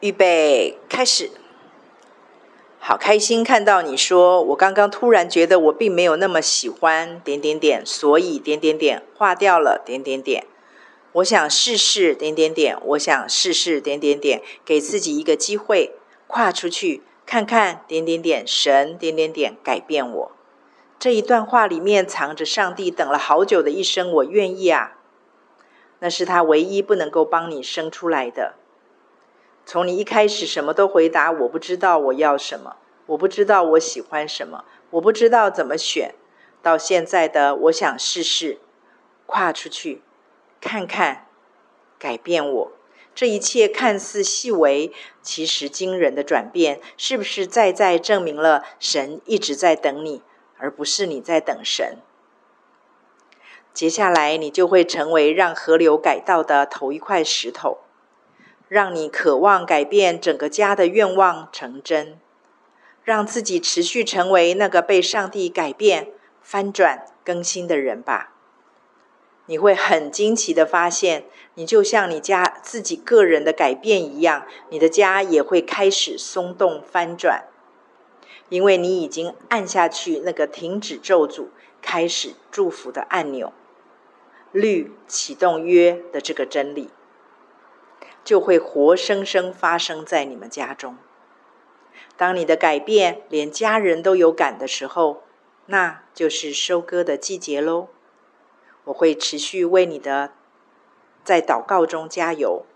预备开始。好开心看到你说，我刚刚突然觉得我并没有那么喜欢点点点，所以点点点划掉了点点点。我想试试点点点，我想试试点点点，给自己一个机会，跨出去看看点点点，神点点点改变我。这一段话里面藏着上帝等了好久的一声，我愿意啊。那是他唯一不能够帮你生出来的。从你一开始什么都回答，我不知道我要什么，我不知道我喜欢什么，我不知道怎么选，到现在的我想试试，跨出去，看看，改变我。这一切看似细微，其实惊人的转变，是不是再再证明了神一直在等你，而不是你在等神？接下来你就会成为让河流改道的头一块石头。让你渴望改变整个家的愿望成真，让自己持续成为那个被上帝改变、翻转、更新的人吧。你会很惊奇的发现，你就像你家自己个人的改变一样，你的家也会开始松动翻转，因为你已经按下去那个停止咒诅、开始祝福的按钮，律启动约的这个真理。就会活生生发生在你们家中。当你的改变连家人都有感的时候，那就是收割的季节喽。我会持续为你的在祷告中加油。